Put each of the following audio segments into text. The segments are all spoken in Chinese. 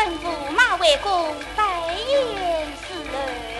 吩咐马回宫，拜宴侍儿，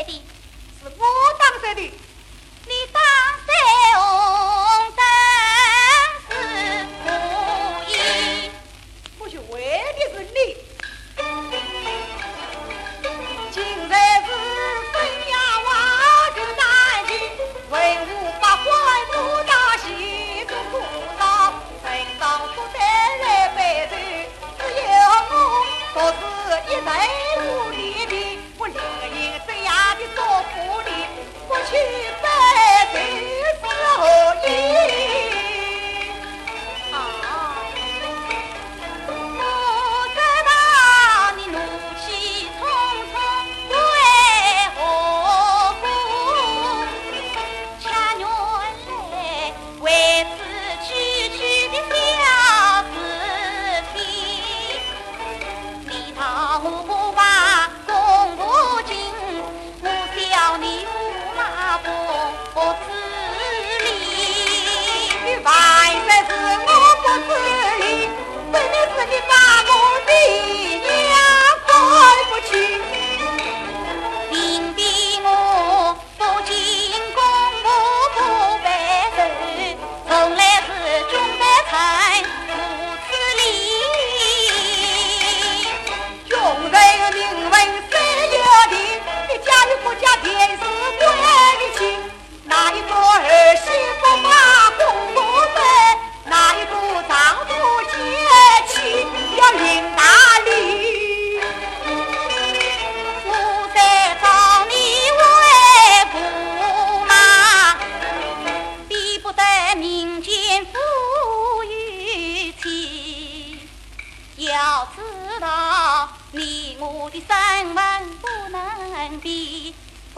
Betty.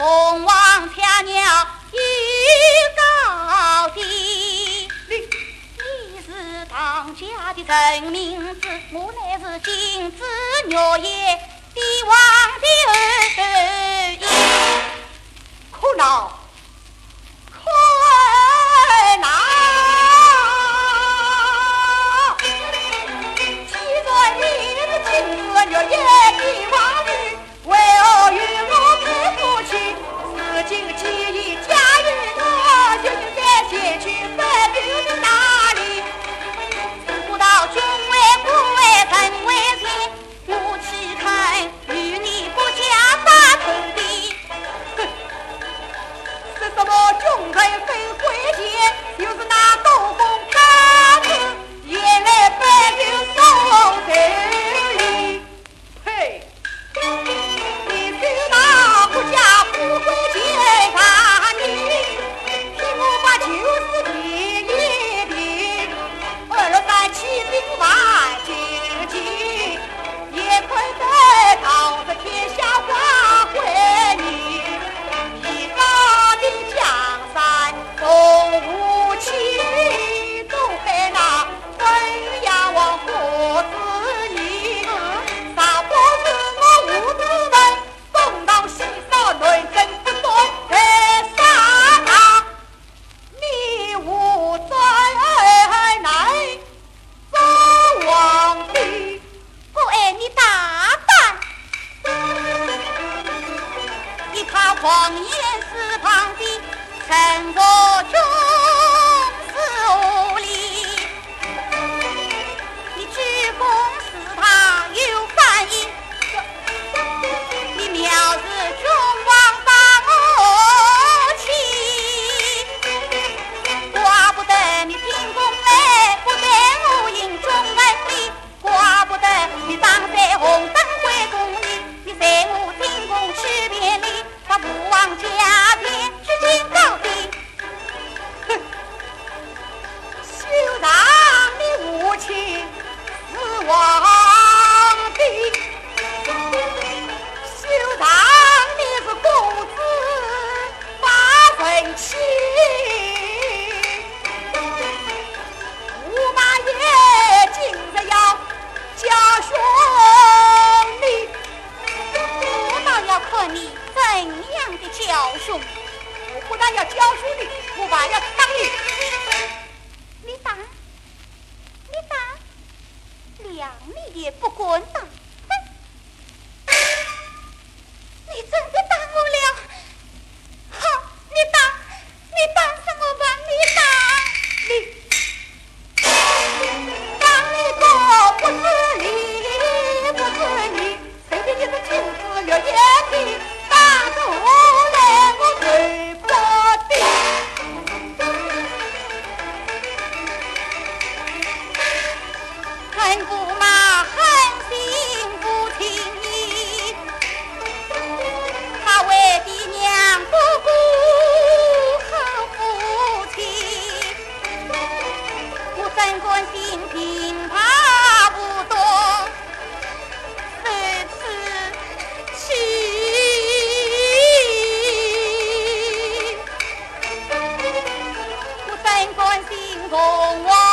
龙王娘娘玉高殿，你你是唐家的真名字，我乃是金枝玉叶帝王的后裔，可恼。黄叶寺旁的陈作。妈心不听你，为爹娘不顾，我真关心听她不多，没出去，关心同我。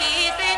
she